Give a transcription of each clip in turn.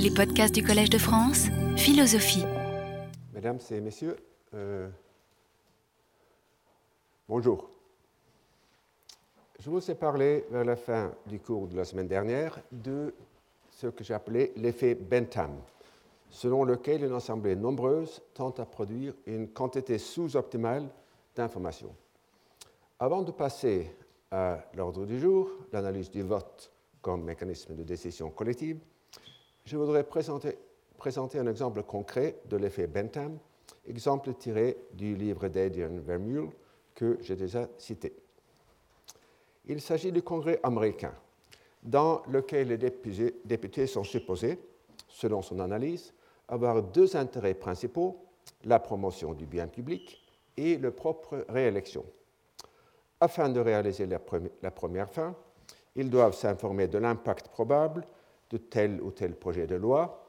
Les podcasts du Collège de France, philosophie. Mesdames et messieurs, euh, bonjour. Je vous ai parlé vers la fin du cours de la semaine dernière de ce que j'appelais l'effet Bentham, selon lequel une assemblée nombreuse tente à produire une quantité sous-optimale d'informations. Avant de passer à l'ordre du jour, l'analyse du vote comme mécanisme de décision collective, je voudrais présenter, un exemple concret de l'effet Bentham, exemple tiré du livre d'Adrian Vermeule que j'ai déjà cité. Il s'agit du Congrès américain, dans lequel les députés, députés sont supposés, selon son analyse, avoir deux intérêts principaux, la promotion du bien public et leur propre réélection. Afin de réaliser la, première fin, ils doivent s'informer de l'impact probable de tel ou tel projet de loi,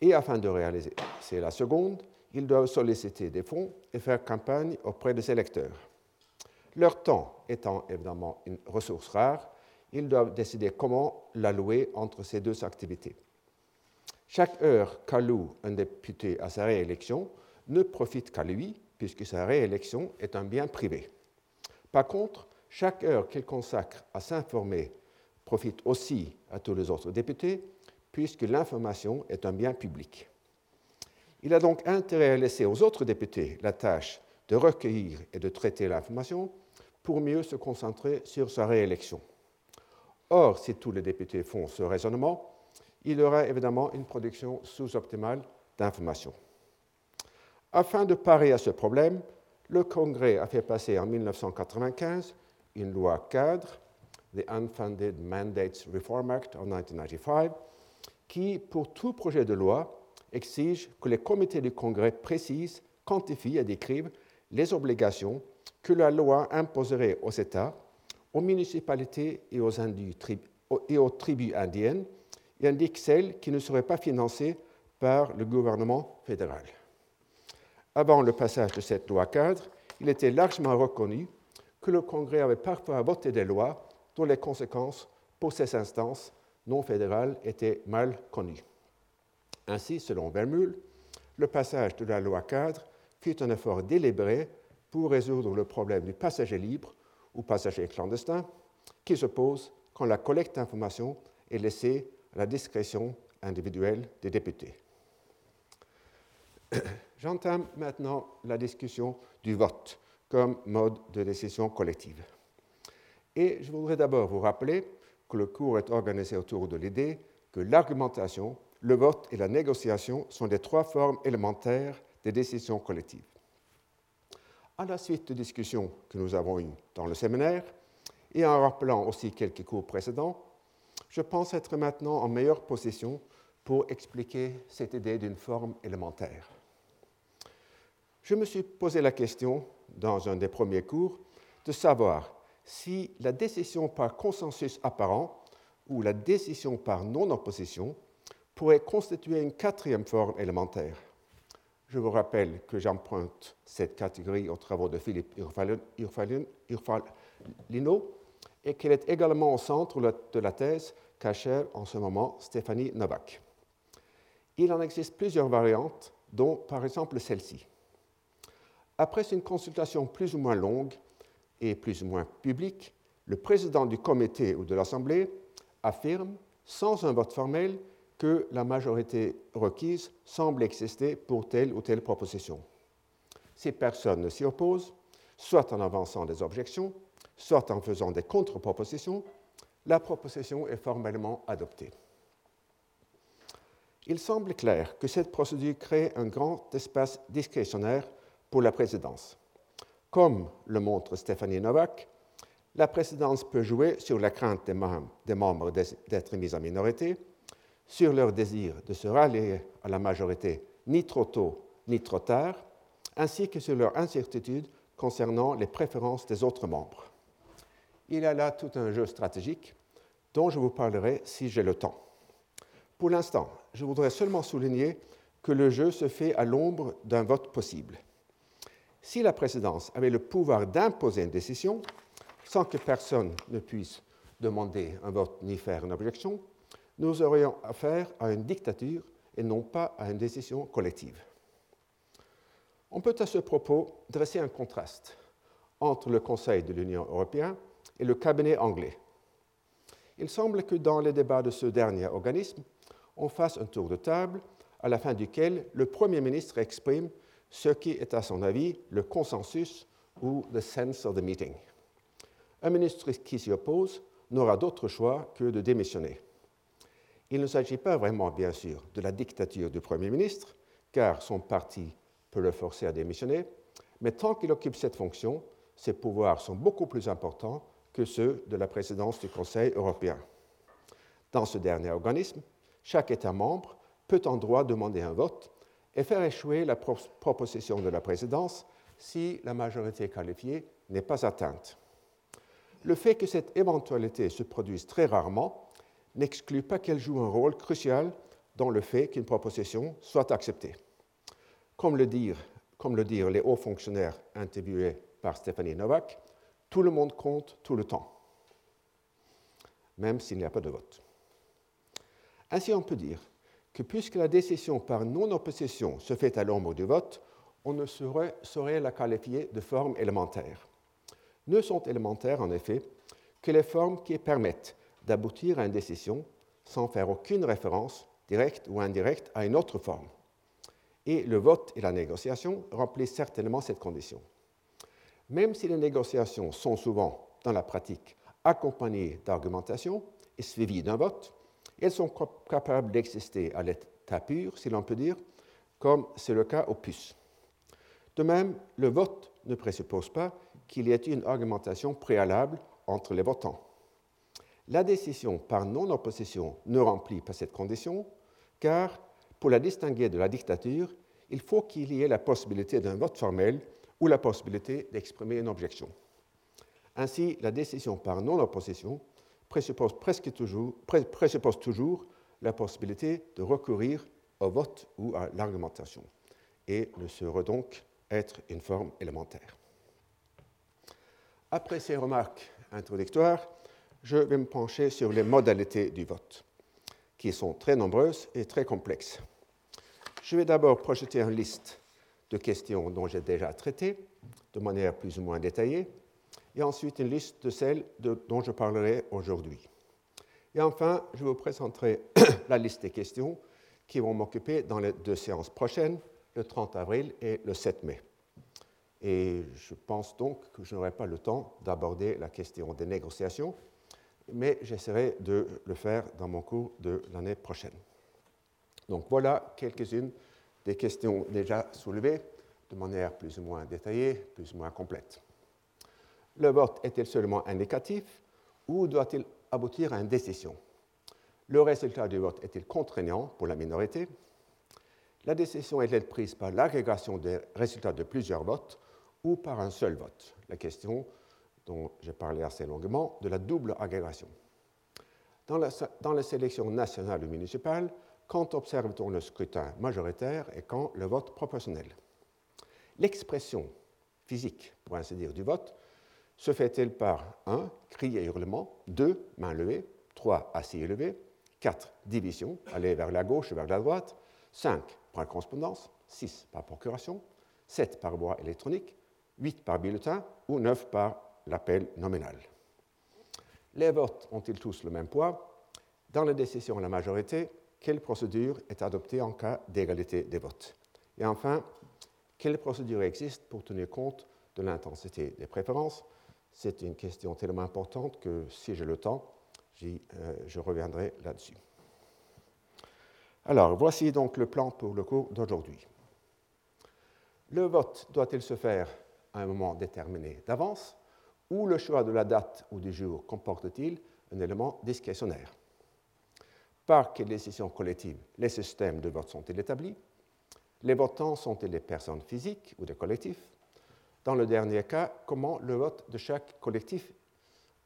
et afin de réaliser la seconde, ils doivent solliciter des fonds et faire campagne auprès des électeurs. Leur temps étant évidemment une ressource rare, ils doivent décider comment l'allouer entre ces deux activités. Chaque heure qu'alloue un député à sa réélection ne profite qu'à lui, puisque sa réélection est un bien privé. Par contre, chaque heure qu'il consacre à s'informer profite aussi à tous les autres députés, puisque l'information est un bien public. Il a donc intérêt à laisser aux autres députés la tâche de recueillir et de traiter l'information pour mieux se concentrer sur sa réélection. Or, si tous les députés font ce raisonnement, il y aura évidemment une production sous-optimale d'informations. Afin de parer à ce problème, le Congrès a fait passer en 1995 une loi cadre, the Unfunded Mandates Reform Act of 1995, qui, pour tout projet de loi, exige que les comités du Congrès précisent, quantifient et décrivent les obligations que la loi imposerait aux États, aux municipalités et aux, et aux tribus indiennes, et indique celles qui ne seraient pas financées par le gouvernement fédéral. Avant le passage de cette loi cadre, il était largement reconnu que le Congrès avait parfois voté des lois dont les conséquences pour ces instances non fédérales étaient mal connues. Ainsi, selon Vermeule, le passage de la loi cadre fut un effort délibéré pour résoudre le problème du passager libre ou passager clandestin qui se pose quand la collecte d'informations est laissée à la discrétion individuelle des députés. J'entame maintenant la discussion du vote comme mode de décision collective. Et je voudrais d'abord vous rappeler que le cours est organisé autour de l'idée que l'argumentation, le vote et la négociation sont les trois formes élémentaires des décisions collectives. À la suite de discussions que nous avons eues dans le séminaire, et en rappelant aussi quelques cours précédents, je pense être maintenant en meilleure position pour expliquer cette idée d'une forme élémentaire. Je me suis posé la question, dans un des premiers cours, de savoir si la décision par consensus apparent ou la décision par non-opposition pourrait constituer une quatrième forme élémentaire. Je vous rappelle que j'emprunte cette catégorie aux travaux de Philippe Urfalino et qu'elle est également au centre de la thèse qu'achève en ce moment Stéphanie Novak. Il en existe plusieurs variantes, dont par exemple celle-ci. Après une consultation plus ou moins longue plus ou moins publique, le président du comité ou de l'Assemblée affirme, sans un vote formel, que la majorité requise semble exister pour telle ou telle proposition. Si personne ne s'y oppose, soit en avançant des objections, soit en faisant des contre-propositions, la proposition est formellement adoptée. Il semble clair que cette procédure crée un grand espace discrétionnaire pour la présidence. Comme le montre Stéphanie Novak, la présidence peut jouer sur la crainte des membres d'être mis en minorité, sur leur désir de se rallier à la majorité ni trop tôt ni trop tard, ainsi que sur leur incertitude concernant les préférences des autres membres. Il y a là tout un jeu stratégique dont je vous parlerai si j'ai le temps. Pour l'instant, je voudrais seulement souligner que le jeu se fait à l'ombre d'un vote possible. Si la présidence avait le pouvoir d'imposer une décision, sans que personne ne puisse demander un vote ni faire une objection, nous aurions affaire à une dictature et non pas à une décision collective. On peut à ce propos dresser un contraste entre le Conseil de l'Union européenne et le cabinet anglais. Il semble que dans les débats de ce dernier organisme, on fasse un tour de table à la fin duquel le Premier ministre exprime ce qui est à son avis le consensus ou the sense of the meeting. Un ministre qui s'y oppose n'aura d'autre choix que de démissionner. Il ne s'agit pas vraiment, bien sûr, de la dictature du Premier ministre, car son parti peut le forcer à démissionner, mais tant qu'il occupe cette fonction, ses pouvoirs sont beaucoup plus importants que ceux de la présidence du Conseil européen. Dans ce dernier organisme, chaque État membre peut en droit demander un vote et faire échouer la proposition de la présidence si la majorité qualifiée n'est pas atteinte. Le fait que cette éventualité se produise très rarement n'exclut pas qu'elle joue un rôle crucial dans le fait qu'une proposition soit acceptée. Comme le, comme le dirent les hauts fonctionnaires interviewés par Stéphanie Novak, tout le monde compte tout le temps, même s'il n'y a pas de vote. Ainsi, on peut dire que puisque la décision par non-opposition se fait à l'ombre du vote, on ne saurait, la qualifier de forme élémentaire. Ne sont élémentaires, en effet, que les formes qui permettent d'aboutir à une décision sans faire aucune référence, directe ou indirecte, à une autre forme. Et le vote et la négociation remplissent certainement cette condition. Même si les négociations sont souvent, dans la pratique, accompagnées d'argumentation et suivies d'un vote, elles sont capables d'exister à l'état pur, si l'on peut dire, comme c'est le cas aux puces. De même, le vote ne présuppose pas qu'il y ait une argumentation préalable entre les votants. La décision par non-opposition ne remplit pas cette condition, car pour la distinguer de la dictature, il faut qu'il y ait la possibilité d'un vote formel ou la possibilité d'exprimer une objection. Ainsi, la décision par non-opposition présuppose, presque toujours, la possibilité de recourir au vote ou à l'argumentation et ne saurait donc être une forme élémentaire. Après ces remarques introductoires, je vais me pencher sur les modalités du vote, qui sont très nombreuses et très complexes. Je vais d'abord projeter une liste de questions dont j'ai déjà traité de manière plus ou moins détaillée, et ensuite une liste de celles dont je parlerai aujourd'hui. Et enfin, je vous présenterai la liste des questions qui vont m'occuper dans les deux séances prochaines, le 30 avril et le 7 mai. Et je pense donc que je n'aurai pas le temps d'aborder la question des négociations, mais j'essaierai de le faire dans mon cours de l'année prochaine. Donc voilà quelques-unes des questions déjà soulevées de manière plus ou moins détaillée, plus ou moins complète. Le vote est-il seulement indicatif ou doit-il aboutir à une décision? Le résultat du vote est-il contraignant pour la minorité? La décision est-elle prise par l'agrégation des résultats de plusieurs votes ou par un seul vote? La question dont j'ai parlé assez longuement de la double agrégation. Dans dans la sélection nationale ou municipale, quand observe-t-on le scrutin majoritaire et quand le vote proportionnel? L'expression physique, pour ainsi dire, du vote se fait-elle par 1. Cri et hurlement, 2. Main levée, 3. Assis et levé, 4. Division, aller vers la gauche et vers la droite, 5. Par correspondance, 6. Par procuration, 7. Par voie électronique, 8 par bulletin ou 9 par l'appel nominal. Les votes ont-ils tous le même poids? Dans la décision à la majorité, quelle procédure est adoptée en cas d'égalité des votes? Et enfin, quelle procédure existe pour tenir compte de l'intensité des préférences? C'est une question tellement importante que si j'ai le temps, euh, je reviendrai là-dessus. Alors, voici donc le plan pour le cours d'aujourd'hui. Le vote doit-il se faire à un moment déterminé d'avance ou le choix de la date ou du jour comporte-t-il un élément discrétionnaire? Par quelle décision collective les systèmes de vote sont-ils établis? Les votants sont-ils des personnes physiques ou des collectifs? Dans le dernier cas, comment le vote de chaque collectif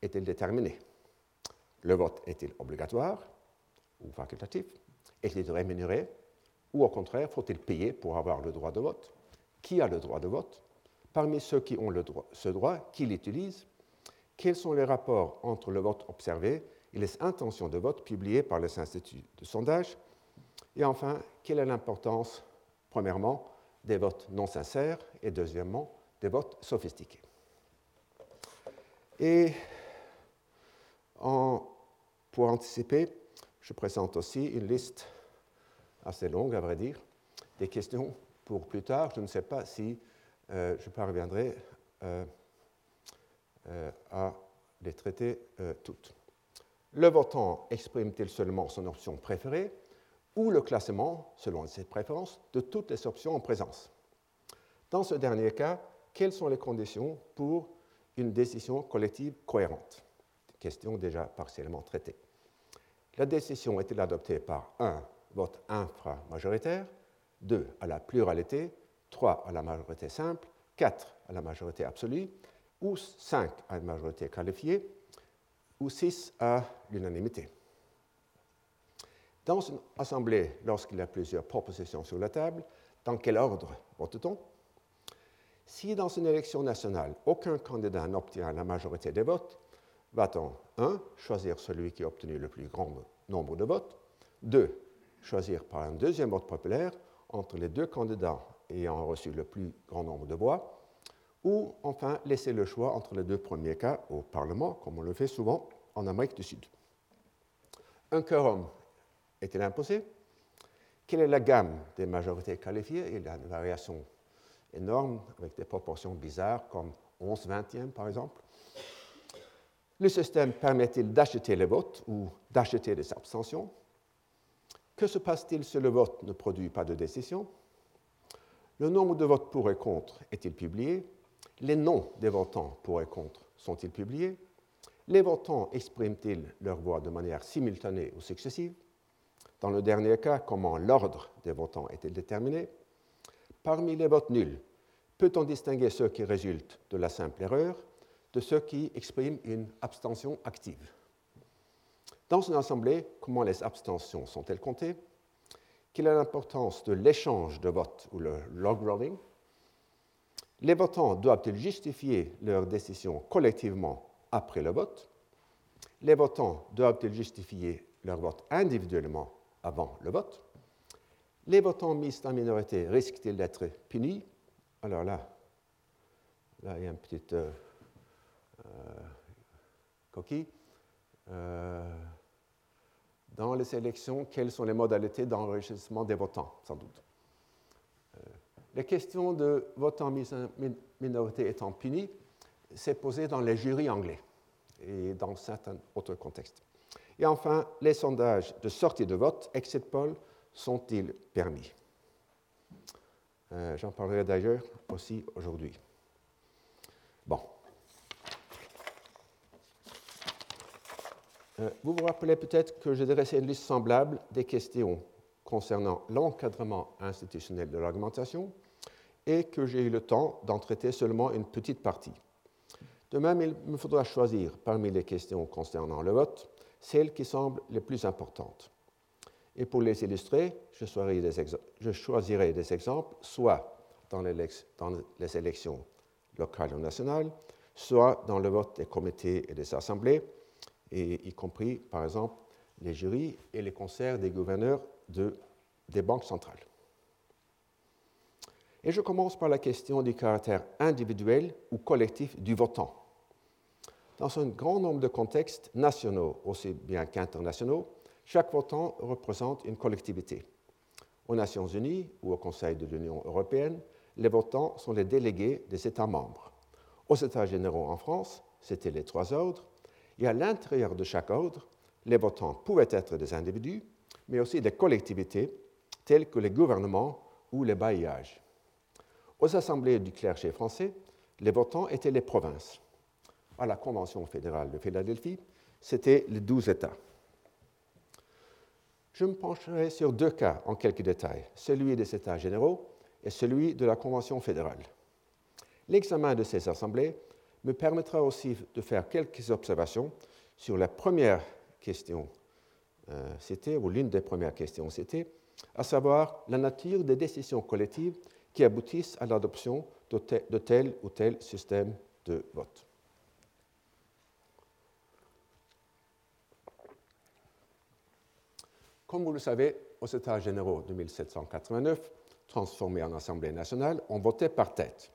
est-il déterminé? Le vote est-il obligatoire ou facultatif? Est-il rémunéré Ou au contraire, faut-il payer pour avoir le droit de vote? Qui a le droit de vote? Parmi ceux qui ont ce droit, qui l'utilisent Quels sont les rapports entre le vote observé et les intentions de vote publiées par les instituts de sondage? Et enfin, quelle est l'importance, premièrement, des votes non sincères et deuxièmement, des votes sophistiqués. Et pour anticiper, je présente aussi une liste assez longue, à vrai dire, des questions pour plus tard. Je ne sais pas si euh, je parviendrai euh, euh, à les traiter toutes. Le votant exprime-t-il seulement son option préférée ou le classement, selon ses préférences, de toutes les options en présence? Dans ce dernier cas, quelles sont les conditions pour une décision collective cohérente? Question déjà partiellement traitée. La décision est-elle adoptée par un vote inframajoritaire, 2 à la pluralité, 3 à la majorité simple, 4 à la majorité absolue, ou 5 à la majorité qualifiée, ou 6 à l'unanimité? Dans une assemblée, lorsqu'il y a plusieurs propositions sur la table, dans quel ordre vote-t-on? Si dans une élection nationale, aucun candidat n'obtient la majorité des votes, va-t-on 1. choisir celui qui a obtenu le plus grand nombre de votes, 2. choisir par un deuxième vote populaire entre les deux candidats ayant reçu le plus grand nombre de voix, ou enfin laisser le choix entre les deux premiers cas au Parlement, comme on le fait souvent en Amérique du Sud. Un quorum est-il imposé? Quelle est la gamme des majorités qualifiées? Il y a une variation énorme avec des proportions bizarres comme 11 vingtièmes par exemple. Le système permet-il d'acheter les votes ou d'acheter des abstentions? Que se passe-t-il si le vote ne produit pas de décision? Le nombre de votes pour et contre est-il publié? Les noms des votants pour et contre sont-ils publiés? Les votants expriment-ils leur voix de manière simultanée ou successive? Dans le dernier cas, comment l'ordre des votants est-il déterminé? Parmi les votes nuls, peut-on distinguer ceux qui résultent de la simple erreur de ceux qui expriment une abstention active? Dans une assemblée, comment les abstentions sont-elles comptées? Quelle est l'importance de l'échange de votes ou le log rolling? Les votants doivent-ils justifier leur décision collectivement après le vote? Les votants doivent-ils justifier leur vote individuellement avant le vote? Les votants mis en minorité risquent-ils d'être punis? Alors là, là, il y a une petite euh, euh, coquille. Euh, dans les élections, quelles sont les modalités d'enregistrement des votants, sans doute? La question de votants mis en minorité étant punis s'est posée dans les jurys anglais et dans certains autres contextes. Et enfin, les sondages de sortie de vote, exit poll, sont-ils permis? J'en parlerai d'ailleurs aussi aujourd'hui. Bon, Euh, vous vous rappelez peut-être que j'ai dressé une liste semblable des questions concernant l'encadrement institutionnel de l'argumentation et que j'ai eu le temps d'en traiter seulement une petite partie. De même, il me faudra choisir parmi les questions concernant le vote celles qui semblent les plus importantes. Et pour les illustrer, je choisirai des, exemples soit dans les élections locales ou nationales, soit dans le vote des comités et des assemblées, y compris, par exemple, les jurys et les concerts des gouverneurs de, des banques centrales. Et je commence par la question du caractère individuel ou collectif du votant. Dans un grand nombre de contextes nationaux aussi bien qu'internationaux, chaque votant représente une collectivité. Aux Nations Unies ou au Conseil de l'Union européenne, les votants sont les délégués des États membres. Aux États généraux en France, c'était les trois ordres, et à l'intérieur de chaque ordre, les votants pouvaient être des individus, mais aussi des collectivités telles que les gouvernements ou les bailliages. Aux assemblées du clergé français, les votants étaient les provinces. À la Convention fédérale de Philadelphie, c'était les douze États. Je me pencherai sur deux cas en quelques détails, celui des États généraux et celui de la Convention fédérale. L'examen de ces assemblées me permettra aussi de faire quelques observations sur la première question euh, c'était, ou l'une des premières questions c'était, à savoir la nature des décisions collectives qui aboutissent à l'adoption de, tel ou tel système de vote. Comme vous le savez, aux États généraux de 1789, transformés en Assemblée nationale, on votait par tête.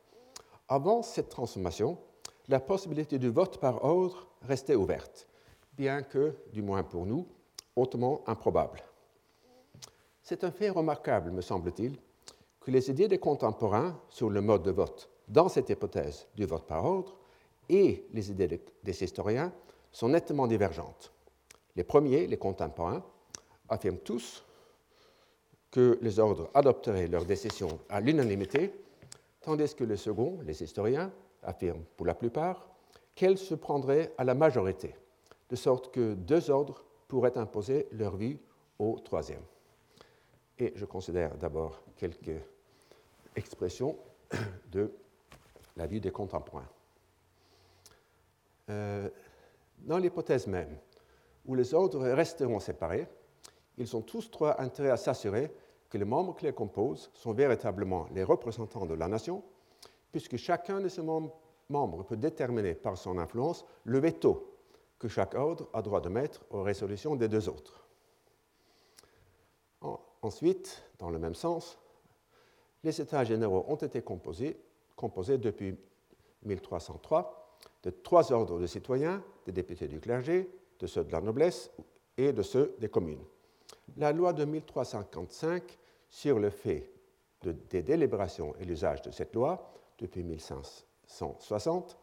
Avant cette transformation, la possibilité du vote par ordre restait ouverte, bien que, du moins pour nous, hautement improbable. C'est un fait remarquable, me semble-t-il, que les idées des contemporains sur le mode de vote dans cette hypothèse du vote par ordre et les idées des historiens sont nettement divergentes. Les premiers, les contemporains, affirment tous que les ordres adopteraient leurs décisions à l'unanimité, tandis que les seconds, les historiens, affirment pour la plupart qu'elles se prendraient à la majorité, de sorte que deux ordres pourraient imposer leur vue au troisième. Et je considère d'abord quelques expressions de la vue des contemporains. Euh, dans l'hypothèse même où les ordres resteront séparés, ils ont tous trois intérêt à s'assurer que les membres qui les composent sont véritablement les représentants de la nation, puisque chacun de ces membres peut déterminer par son influence le veto que chaque ordre a droit de mettre aux résolutions des deux autres. Ensuite, dans le même sens, les États généraux ont été composés, composés depuis 1303 de trois ordres de citoyens, des députés du clergé, de ceux de la noblesse et de ceux des communes. La loi de 1355 sur le fait des délibérations et l'usage de cette loi, depuis 1560,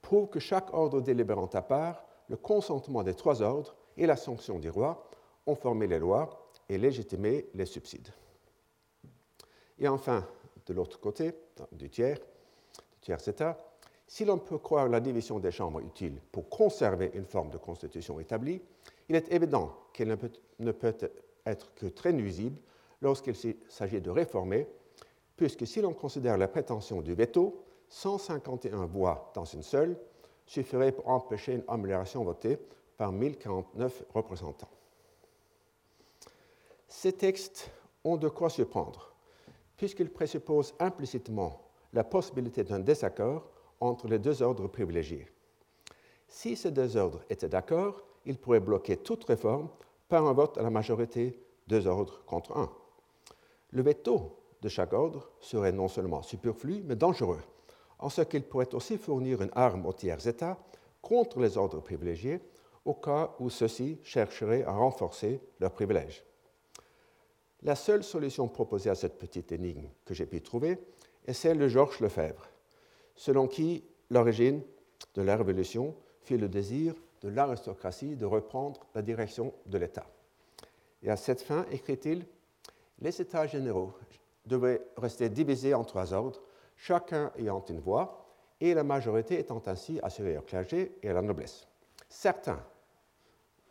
prouve que chaque ordre délibérant à part, le consentement des trois ordres et la sanction du roi ont formé les lois et légitimé les subsides. Et enfin, de l'autre côté, du tiers, du tiers état, si l'on peut croire la division des chambres utile pour conserver une forme de constitution établie, il est évident qu'elle ne peut, être que très nuisible lorsqu'il s'agit de réformer, puisque si l'on considère la prétention du veto, 151 voix dans une seule suffiraient pour empêcher une amélioration votée par 1049 représentants. Ces textes ont de quoi surprendre, puisqu'ils présupposent implicitement la possibilité d'un désaccord entre les deux ordres privilégiés. Si ces deux ordres étaient d'accord, ils pourraient bloquer toute réforme par un vote à la majorité deux ordres contre un. Le veto de chaque ordre serait non seulement superflu, mais dangereux, en ce qu'il pourrait aussi fournir une arme aux tiers États contre les ordres privilégiés au cas où ceux-ci chercheraient à renforcer leurs privilèges. La seule solution proposée à cette petite énigme que j'ai pu trouver est celle de Georges Lefebvre, selon qui l'origine de la Révolution fut le désir de l'aristocratie de reprendre la direction de l'État. Et à cette fin, écrit-il, les États généraux devaient rester divisés en trois ordres, chacun ayant une voix, et la majorité étant ainsi assurée au clergé et à la noblesse. Certains,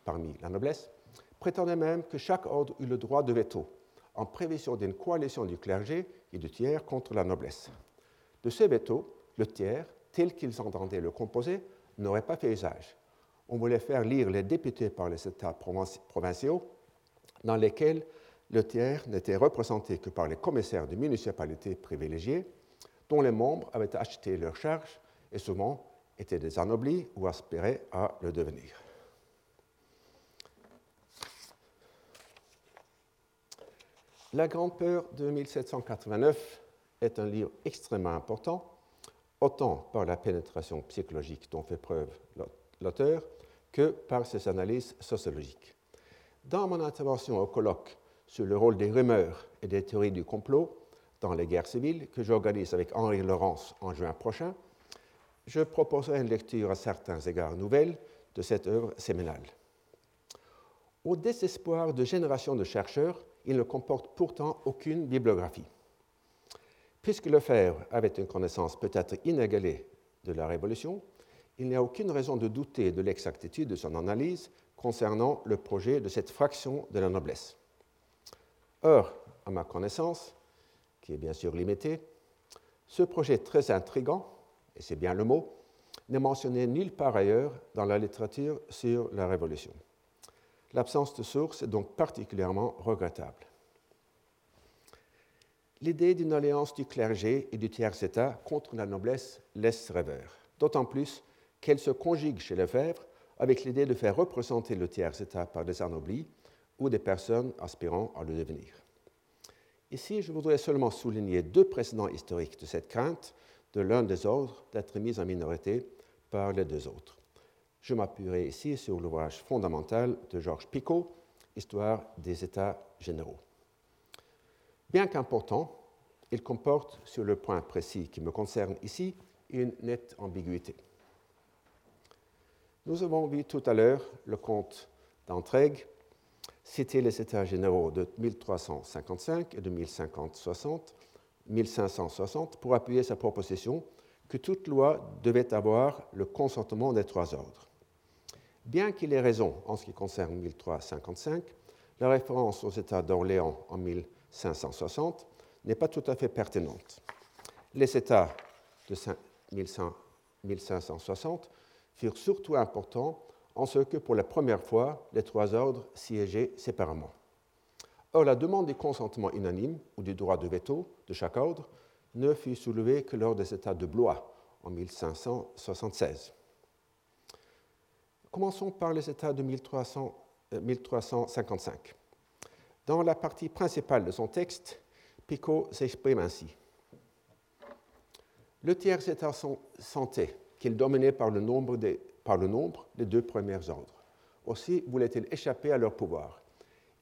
parmi la noblesse, prétendaient même que chaque ordre eut le droit de veto, en prévision d'une coalition du clergé et du tiers contre la noblesse. De ce veto, le tiers, tel qu'ils entendaient le composer, n'aurait pas fait usage. On voulait faire lire les députés par les États provinciaux, dans lesquels le tiers n'était représenté que par les commissaires de municipalités privilégiées, dont les membres avaient acheté leur charge et souvent étaient des anoblis ou aspiraient à le devenir. La Grande Peur de 1789 est un livre extrêmement important autant par la pénétration psychologique dont fait preuve l'auteur que par ses analyses sociologiques. Dans mon intervention au colloque sur le rôle des rumeurs et des théories du complot dans les guerres civiles, que j'organise avec Henri Laurence en juin prochain, je proposerai une lecture à certains égards nouvelle de cette œuvre séminale. Au désespoir de générations de chercheurs, il ne comporte pourtant aucune bibliographie. Puisque Lefebvre avait une connaissance peut-être inégalée de la Révolution, il n'y a aucune raison de douter de l'exactitude de son analyse concernant le projet de cette fraction de la noblesse. Or, à ma connaissance, qui est bien sûr limitée, ce projet très intrigant, et c'est bien le mot, n'est mentionné nulle part ailleurs dans la littérature sur la Révolution. L'absence de source est donc particulièrement regrettable l'idée d'une alliance du clergé et du tiers-État contre la noblesse laisse rêveur, d'autant plus qu'elle se conjugue chez Lefebvre avec l'idée de faire représenter le tiers-État par des anoblis ou des personnes aspirant à le devenir. Ici, je voudrais seulement souligner deux précédents historiques de cette crainte de l'un des ordres d'être mis en minorité par les deux autres. Je m'appuierai ici sur l'ouvrage fondamental de Georges Picot, Histoire des États généraux. Bien qu'important, il comporte, sur le point précis qui me concerne ici, une nette ambiguïté. Nous avons vu tout à l'heure le comte d'Entraigue citer les États généraux de 1355 et de 1560, 1560 pour appuyer sa proposition que toute loi devait avoir le consentement des trois ordres. Bien qu'il ait raison en ce qui concerne 1355, la référence aux États d'Orléans en 1560 n'est pas tout à fait pertinente. Les États de 1560 furent surtout importants en ce que pour la première fois, les trois ordres siégeaient séparément. Or, la demande du consentement unanime ou du droit de veto de chaque ordre ne fut soulevée que lors des États de Blois en 1576. Commençons par les États de 1300, 1355. Dans la partie principale de son texte, Picot s'exprime ainsi. Le tiers État sentait qu'il dominait par le nombre des par le nombre des deux premiers ordres. Aussi voulait-il échapper à leur pouvoir.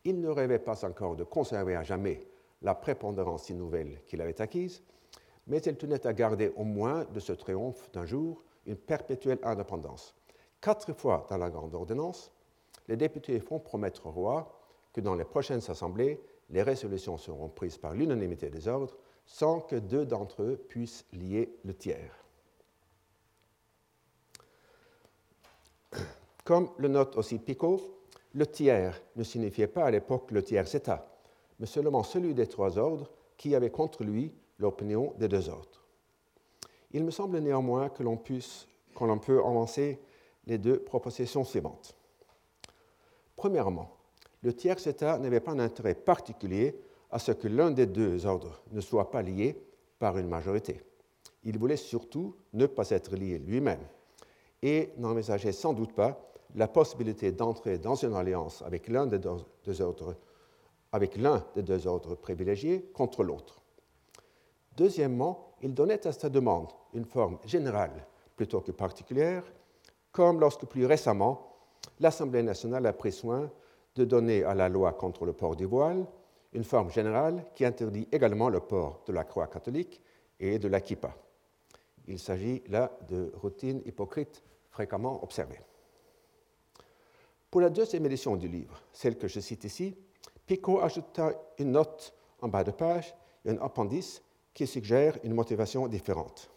Il ne rêvait pas encore de conserver à jamais la prépondérance si nouvelle qu'il avait acquise, mais il tenait à garder au moins de ce triomphe d'un jour une perpétuelle indépendance. Quatre fois dans la grande ordonnance, les députés font promettre au roi que dans les prochaines assemblées, les résolutions seront prises par l'unanimité des ordres sans que deux d'entre eux puissent lier le tiers. Comme le note aussi Picot, le tiers ne signifiait pas à l'époque le tiers État, mais seulement celui des trois ordres qui avait contre lui l'opinion des deux autres. Il me semble néanmoins que l'on peut avancer les deux propositions suivantes. Premièrement, le tiers État n'avait pas un intérêt particulier à ce que l'un des deux ordres ne soit pas lié par une majorité. Il voulait surtout ne pas être lié lui-même et n'envisageait sans doute pas la possibilité d'entrer dans une alliance avec l'un des deux ordres, avec l'un des deux ordres privilégiés contre l'autre. Deuxièmement, il donnait à sa demande une forme générale plutôt que particulière, comme lorsque plus récemment l'Assemblée nationale a pris soin de donner à la loi contre le port du voile une forme générale qui interdit également le port de la croix catholique et de la kippa. Il s'agit là de routines hypocrites fréquemment observées. Pour la deuxième édition du livre, celle que je cite ici, Picot ajouta une note en bas de page et un appendice qui suggère une motivation différente.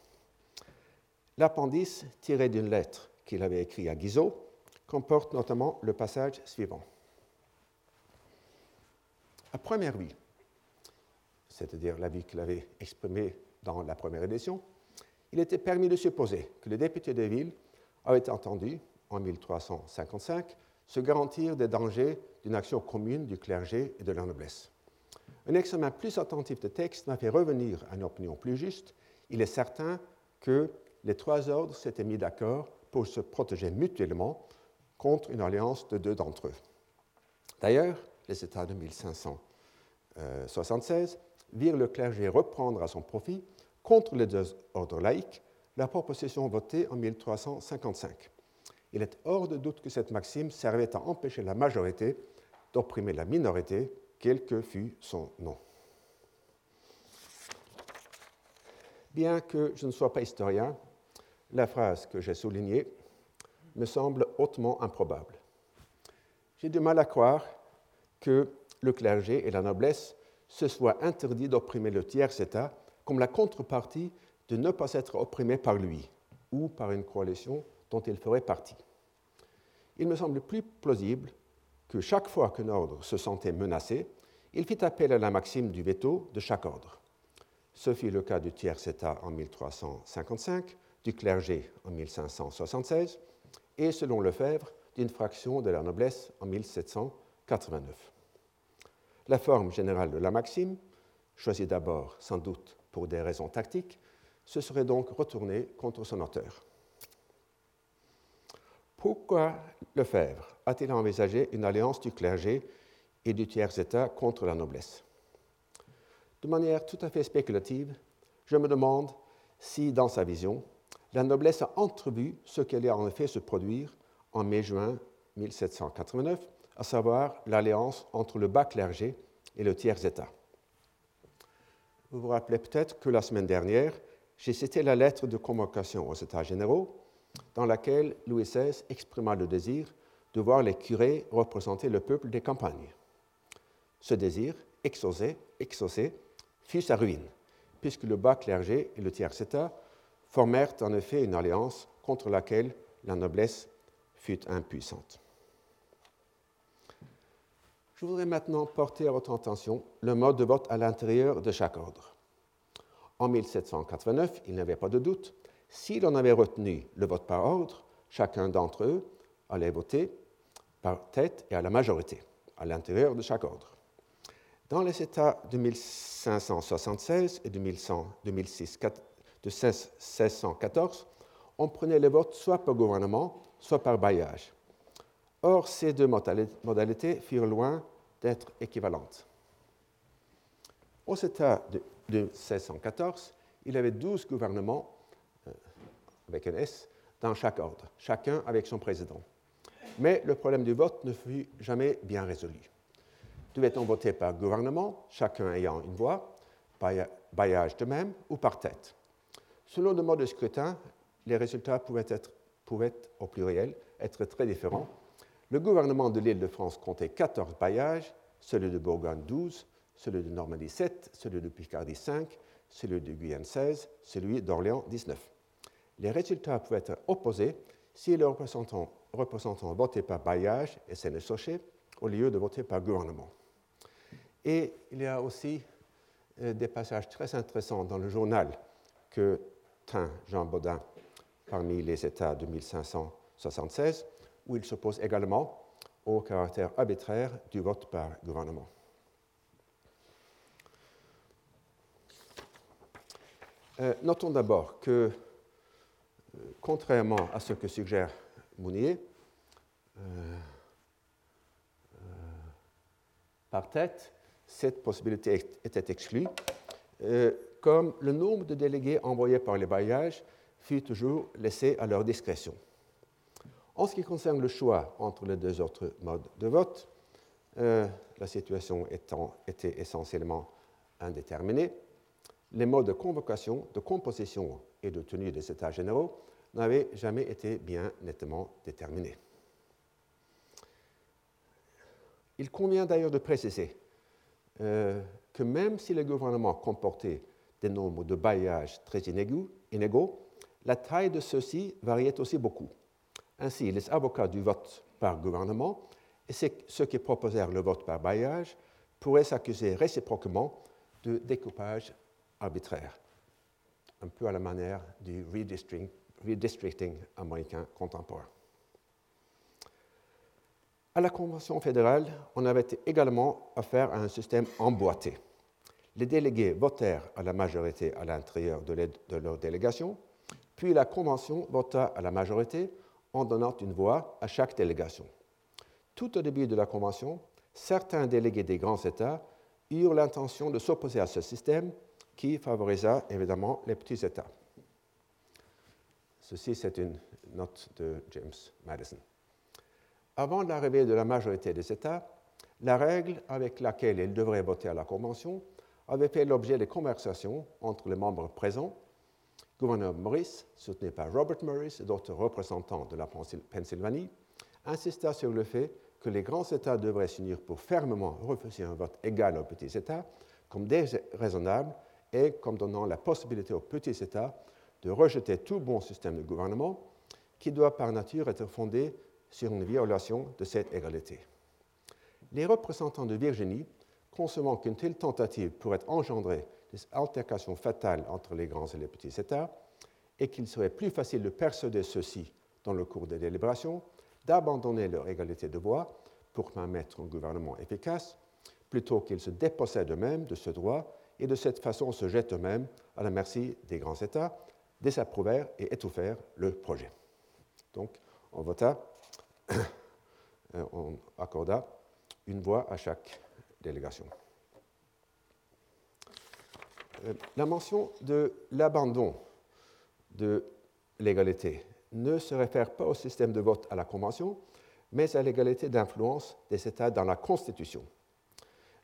L'appendice, tiré d'une lettre qu'il avait écrite à Guizot, comporte notamment le passage suivant. À première vue, c'est-à-dire la vue qu'il avait exprimée dans la première édition, il était permis de supposer que les députés de ville avaient entendu, en 1355, se garantir des dangers d'une action commune du clergé et de la noblesse. Un examen plus attentif de texte m'a fait revenir à une opinion plus juste. Il est certain que les trois ordres s'étaient mis d'accord pour se protéger mutuellement contre une alliance de deux d'entre eux. D'ailleurs, les États de 1576 virent le clergé reprendre à son profit, contre les deux ordres laïques, la proposition votée en 1355 il est hors de doute que cette maxime servait à empêcher la majorité d'opprimer la minorité, quel que fût son nom. Bien que je ne sois pas historien, la phrase que j'ai soulignée me semble hautement improbable. J'ai du mal à croire que le clergé et la noblesse se soient interdits d'opprimer le tiers État comme la contrepartie de ne pas être opprimés par lui ou par une coalition dont il ferait partie. Il me semble plus plausible que chaque fois qu'un ordre se sentait menacé, il fit appel à la maxime du veto de chaque ordre. Ce fut le cas du tiers État en 1355, du clergé en 1576 et, selon Lefebvre, d'une fraction de la noblesse en 1789. La forme générale de la maxime, choisie d'abord sans doute pour des raisons tactiques, se serait donc retournée contre son auteur. Pourquoi Lefebvre a-t-il envisagé une alliance du clergé et du tiers-État contre la noblesse? De manière tout à fait spéculative, je me demande si, dans sa vision, la noblesse a entrevu ce qui allait en effet se produire en mai-juin 1789, à savoir l'alliance entre le bas clergé et le tiers-État. Vous vous rappelez peut-être que la semaine dernière, j'ai cité la lettre de convocation aux États généraux dans laquelle Louis XVI exprima le désir de voir les curés représenter le peuple des campagnes. Ce désir, exaucé, exaucé fut sa ruine, puisque le bas clergé et le tiers-État formèrent en effet une alliance contre laquelle la noblesse fut impuissante. Je voudrais maintenant porter à votre attention le mode de vote à l'intérieur de chaque ordre. En 1789, il n'y avait pas de doute, si l'on avait retenu le vote par ordre, chacun d'entre eux allait voter par tête et à la majorité, à l'intérieur de chaque ordre. Dans les États de 1576 et de, 1614, on prenait les votes soit par gouvernement, soit par bailliage. Or, ces deux modalités furent loin d'être équivalentes. Au État de, 1614, il y avait 12 gouvernements, euh, avec un S, dans chaque ordre, chacun avec son président. Mais le problème du vote ne fut jamais bien résolu. Devait-on voter par gouvernement, chacun ayant une voix, bailliage de même, ou par tête? Selon le mode de scrutin, les résultats pouvaient, être, pouvaient, au pluriel, être très différents. Le gouvernement de l'île de France comptait 14 bailliages, celui de Bourgogne 12, celui de Normandie 7, celui de Picardie 5, celui de Guyane 16, celui d'Orléans 19. Les résultats pouvaient être opposés si le représentant, représentant votait par bailliage et sénéchaussée au lieu de voter par gouvernement. Et il y a aussi euh, des passages très intéressants dans le journal que tint Jean Baudin parmi les États de 1576, où il s'oppose également au caractère arbitraire du vote par gouvernement. Euh, notons d'abord que, euh, contrairement à ce que suggère Mounier, par tête, cette possibilité était exclue, euh, comme le nombre de délégués envoyés par les bailliages fut toujours laissé à leur discrétion. En ce qui concerne le choix entre les deux autres modes de vote, euh, la situation étant, était essentiellement indéterminée. Les modes de convocation, de composition et de tenue des États généraux n'avaient jamais été bien nettement déterminés. Il convient d'ailleurs de préciser euh, que même si le gouvernement comportait des nombres de bailliages très inégaux la taille de ceux-ci variait aussi beaucoup. Ainsi, les avocats du vote par gouvernement et ceux qui proposèrent le vote par bailliage pourraient s'accuser réciproquement de découpage arbitraire, un peu à la manière du redistricting américain contemporain. À la Convention fédérale, on avait également affaire à un système emboîté. Les délégués votèrent à la majorité à l'intérieur de, leur délégation, puis la Convention vota à la majorité en donnant une voix à chaque délégation. Tout au début de la Convention, certains délégués des grands États eurent l'intention de s'opposer à ce système qui favorisa évidemment les petits États. Ceci, c'est une note de James Madison. Avant l'arrivée de la majorité des États, la règle avec laquelle ils devraient voter à la Convention avait fait l'objet de conversations entre les membres présents. Gouverneur Morris, soutenu par Robert Morris et d'autres représentants de la Pennsylvanie, insista sur le fait que les grands États devraient s'unir pour fermement refuser un vote égal aux petits États comme déraisonnable et comme donnant la possibilité aux petits États de rejeter tout bon système de gouvernement qui doit par nature être fondé sur une violation de cette égalité. Les représentants de Virginie, concevant qu'une telle tentative pourrait engendrer des altercations fatales entre les grands et les petits États, et qu'il serait plus facile de persuader ceux-ci, dans le cours des délibérations, d'abandonner leur égalité de voix pour permettre un gouvernement efficace, plutôt qu'ils se dépossèdent eux-mêmes de ce droit et de cette façon se jettent eux-mêmes à la merci des grands États, désapprouvèrent et étouffèrent le projet. Donc, on vota euh, on accorda une voix à chaque délégation. Euh, la mention de l'abandon de l'égalité ne se réfère pas au système de vote à la Convention, mais à l'égalité d'influence des États dans la Constitution.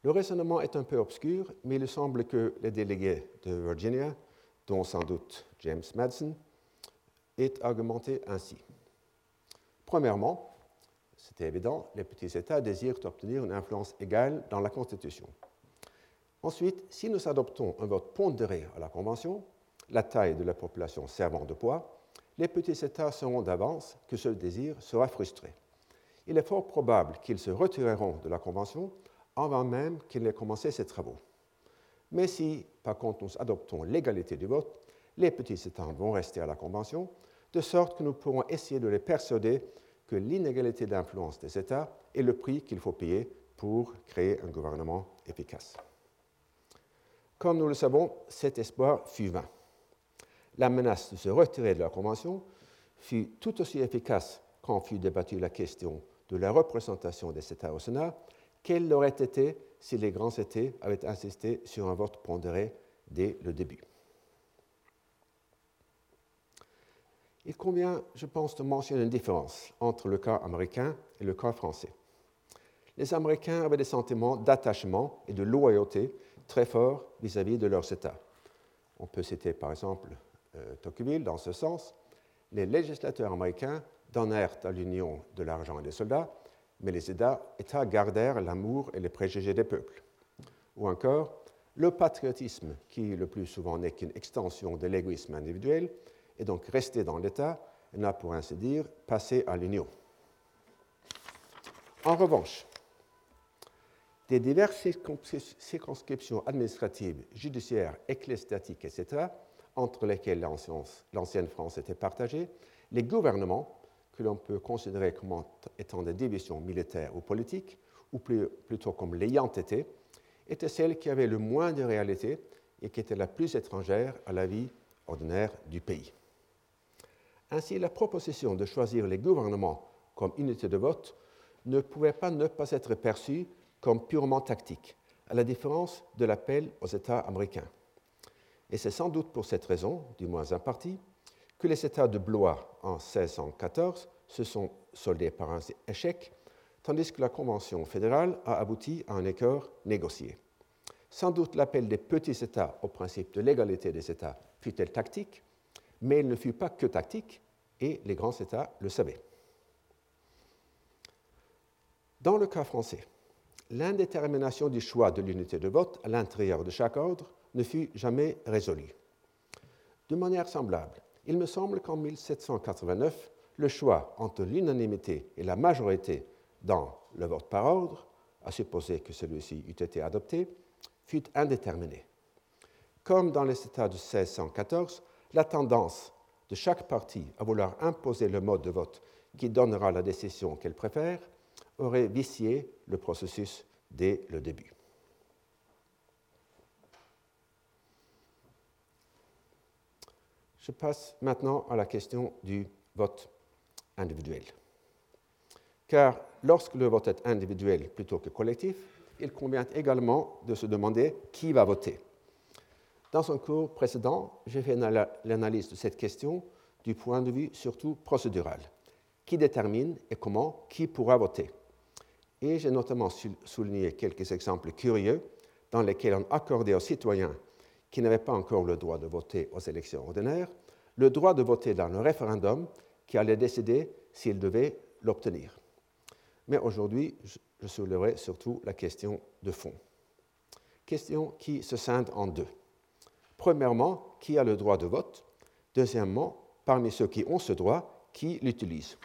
Le raisonnement est un peu obscur, mais il semble que les délégués de Virginia, dont sans doute James Madison, aient argumenté ainsi. Premièrement, c'était évident, les petits États désirent obtenir une influence égale dans la Constitution. Ensuite, si nous adoptons un vote pondéré à la Convention, la taille de la population servant de poids, les petits États sauront d'avance que ce désir sera frustré. Il est fort probable qu'ils se retireront de la Convention avant même qu'il n'ait commencé ses travaux. Mais si, par contre, nous adoptons l'égalité du vote, les petits États vont rester à la Convention, de sorte que nous pourrons essayer de les persuader que l'inégalité d'influence des États est le prix qu'il faut payer pour créer un gouvernement efficace. Comme nous le savons, cet espoir fut vain la menace de se retirer de la Convention fut tout aussi efficace quand fut débattue la question de la représentation des États au Sénat qu'elle l'aurait été si les grands États avaient insisté sur un vote pondéré dès le début? Il convient, je pense, de mentionner une différence entre le cas américain et le cas français. Les Américains avaient des sentiments d'attachement et de loyauté très forts vis-à-vis -vis de leurs États. On peut citer par exemple euh, Tocqueville dans ce sens, les législateurs américains donnèrent à l'Union de l'argent et des soldats, mais les États, gardèrent l'amour et les préjugés des peuples. Ou encore, le patriotisme, qui le plus souvent n'est qu'une extension de l'égoïsme individuel, est donc resté dans l'État et n'a, pour ainsi dire, passé à l'Union. En revanche, des diverses circonscriptions administratives, judiciaires, ecclésiastiques, etc., entre lesquels l'ancienne France était partagée, les gouvernements, que l'on peut considérer comme étant des divisions militaires ou politiques, ou plutôt comme l'ayant été, étaient celles qui avaient le moins de réalité et qui étaient la plus étrangère à la vie ordinaire du pays. Ainsi, la proposition de choisir les gouvernements comme unité de vote ne pouvait pas ne pas être perçue comme purement tactique, à la différence de l'appel aux États américains. Et c'est sans doute pour cette raison, du moins en partie, que les États de Blois en 1614 se sont soldés par un échec, tandis que la Convention fédérale a abouti à un accord négocié. Sans doute l'appel des petits États au principe de l'égalité des États fut-elle tactique, mais il ne fut pas que tactique, et les grands États le savaient. Dans le cas français, l'indétermination du choix de l'unité de vote à l'intérieur de chaque ordre ne fut jamais résolu. De manière semblable, il me semble qu'en 1789, le choix entre l'unanimité et la majorité dans le vote par ordre, à supposer que celui-ci eût été adopté, fut indéterminé. Comme dans les États de 1614, la tendance de chaque partie à vouloir imposer le mode de vote qui donnera la décision qu'elle préfère aurait vicié le processus dès le début. Je passe maintenant à la question du vote individuel. Car lorsque le vote est individuel plutôt que collectif, il convient également de se demander qui va voter. Dans un cours précédent, j'ai fait l'analyse de cette question du point de vue surtout procédural. Qui détermine et comment qui pourra voter? Et j'ai notamment souligné quelques exemples curieux dans lesquels on accordait aux citoyens qui n'avaient pas encore le droit de voter aux élections ordinaires, le droit de voter dans le référendum qui allait décider s'ils devaient l'obtenir. Mais aujourd'hui, je soulèverai surtout la question de fond. Question qui se scinde en deux. Premièrement, qui a le droit de vote? Deuxièmement, parmi ceux qui ont ce droit, qui l'utilisent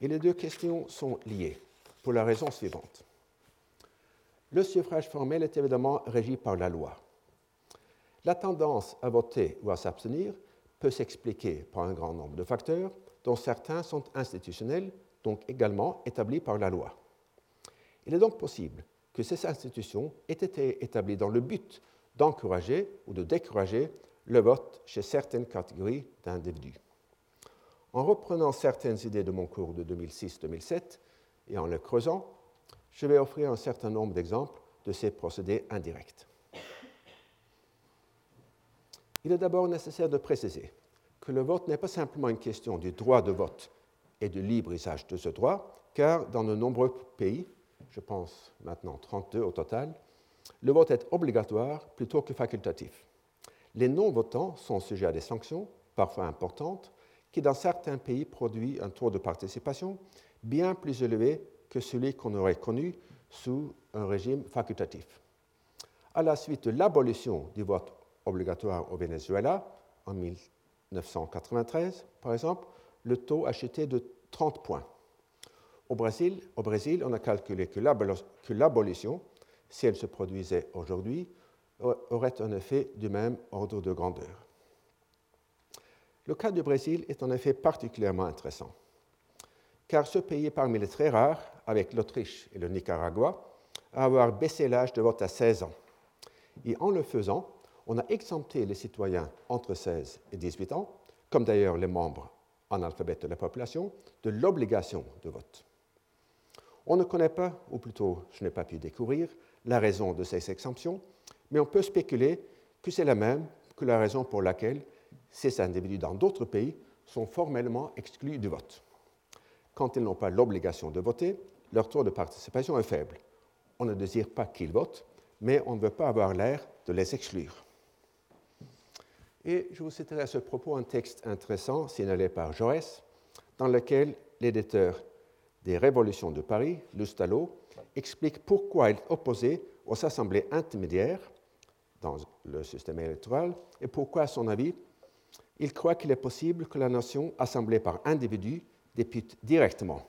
Et les deux questions sont liées pour la raison suivante. Le suffrage formel est évidemment régi par la loi. La tendance à voter ou à s'abstenir peut s'expliquer par un grand nombre de facteurs, dont certains sont institutionnels, donc également établis par la loi. Il est donc possible que ces institutions aient été établies dans le but d'encourager ou de décourager le vote chez certaines catégories d'individus. En reprenant certaines idées de mon cours de 2006-2007 et en les creusant, Je vais offrir un certain nombre d'exemples de ces procédés indirects. Il est d'abord nécessaire de préciser que le vote n'est pas simplement une question du droit de vote et du libre usage de ce droit, car dans de nombreux pays, je pense maintenant 32 au total, le vote est obligatoire plutôt que facultatif. Les non-votants sont sujets à des sanctions, parfois importantes, qui dans certains pays produisent un taux de participation bien plus élevé que celui qu'on aurait connu sous un régime facultatif. À la suite de l'abolition du vote obligatoire au Venezuela en 1993, par exemple, le taux a chuté de 30 points. Au Brésil, au Brésil on a calculé que l'abolition, si elle se produisait aujourd'hui, aurait un effet du même ordre de grandeur. Le cas du Brésil est en effet particulièrement intéressant, car ce pays est parmi les très rares, avec l'Autriche et le Nicaragua, à avoir baissé l'âge de vote à 16 ans. Et en le faisant, on a exempté les citoyens entre 16 et 18 ans, comme d'ailleurs les membres analphabètes de la population, de l'obligation de vote. On ne connaît pas, ou plutôt je n'ai pas pu découvrir, la raison de ces exemptions, mais on peut spéculer que c'est la même que la raison pour laquelle ces individus dans d'autres pays sont formellement exclus du vote. Quand ils n'ont pas l'obligation de voter, leur taux de participation est faible. On ne désire pas qu'ils votent, mais on ne veut pas avoir l'air de les exclure. Et je vous citerai à ce propos un texte intéressant signalé par Jaurès, dans lequel l'éditeur des Révolutions de Paris, Lustalo, explique pourquoi il est opposé aux assemblées intermédiaires dans le système électoral et pourquoi, à son avis, il croit qu'il est possible que la nation assemblée par individu députe directement.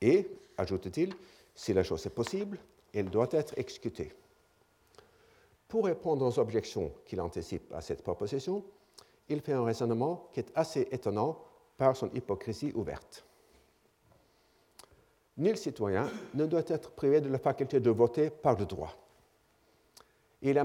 Et, ajoute-t-il, si la chose est possible, elle doit être exécutée. Pour répondre aux objections qu'il anticipe à cette proposition, il fait un raisonnement qui est assez étonnant par son hypocrisie ouverte. Nul citoyen ne doit être privé de la faculté de voter par le droit. Il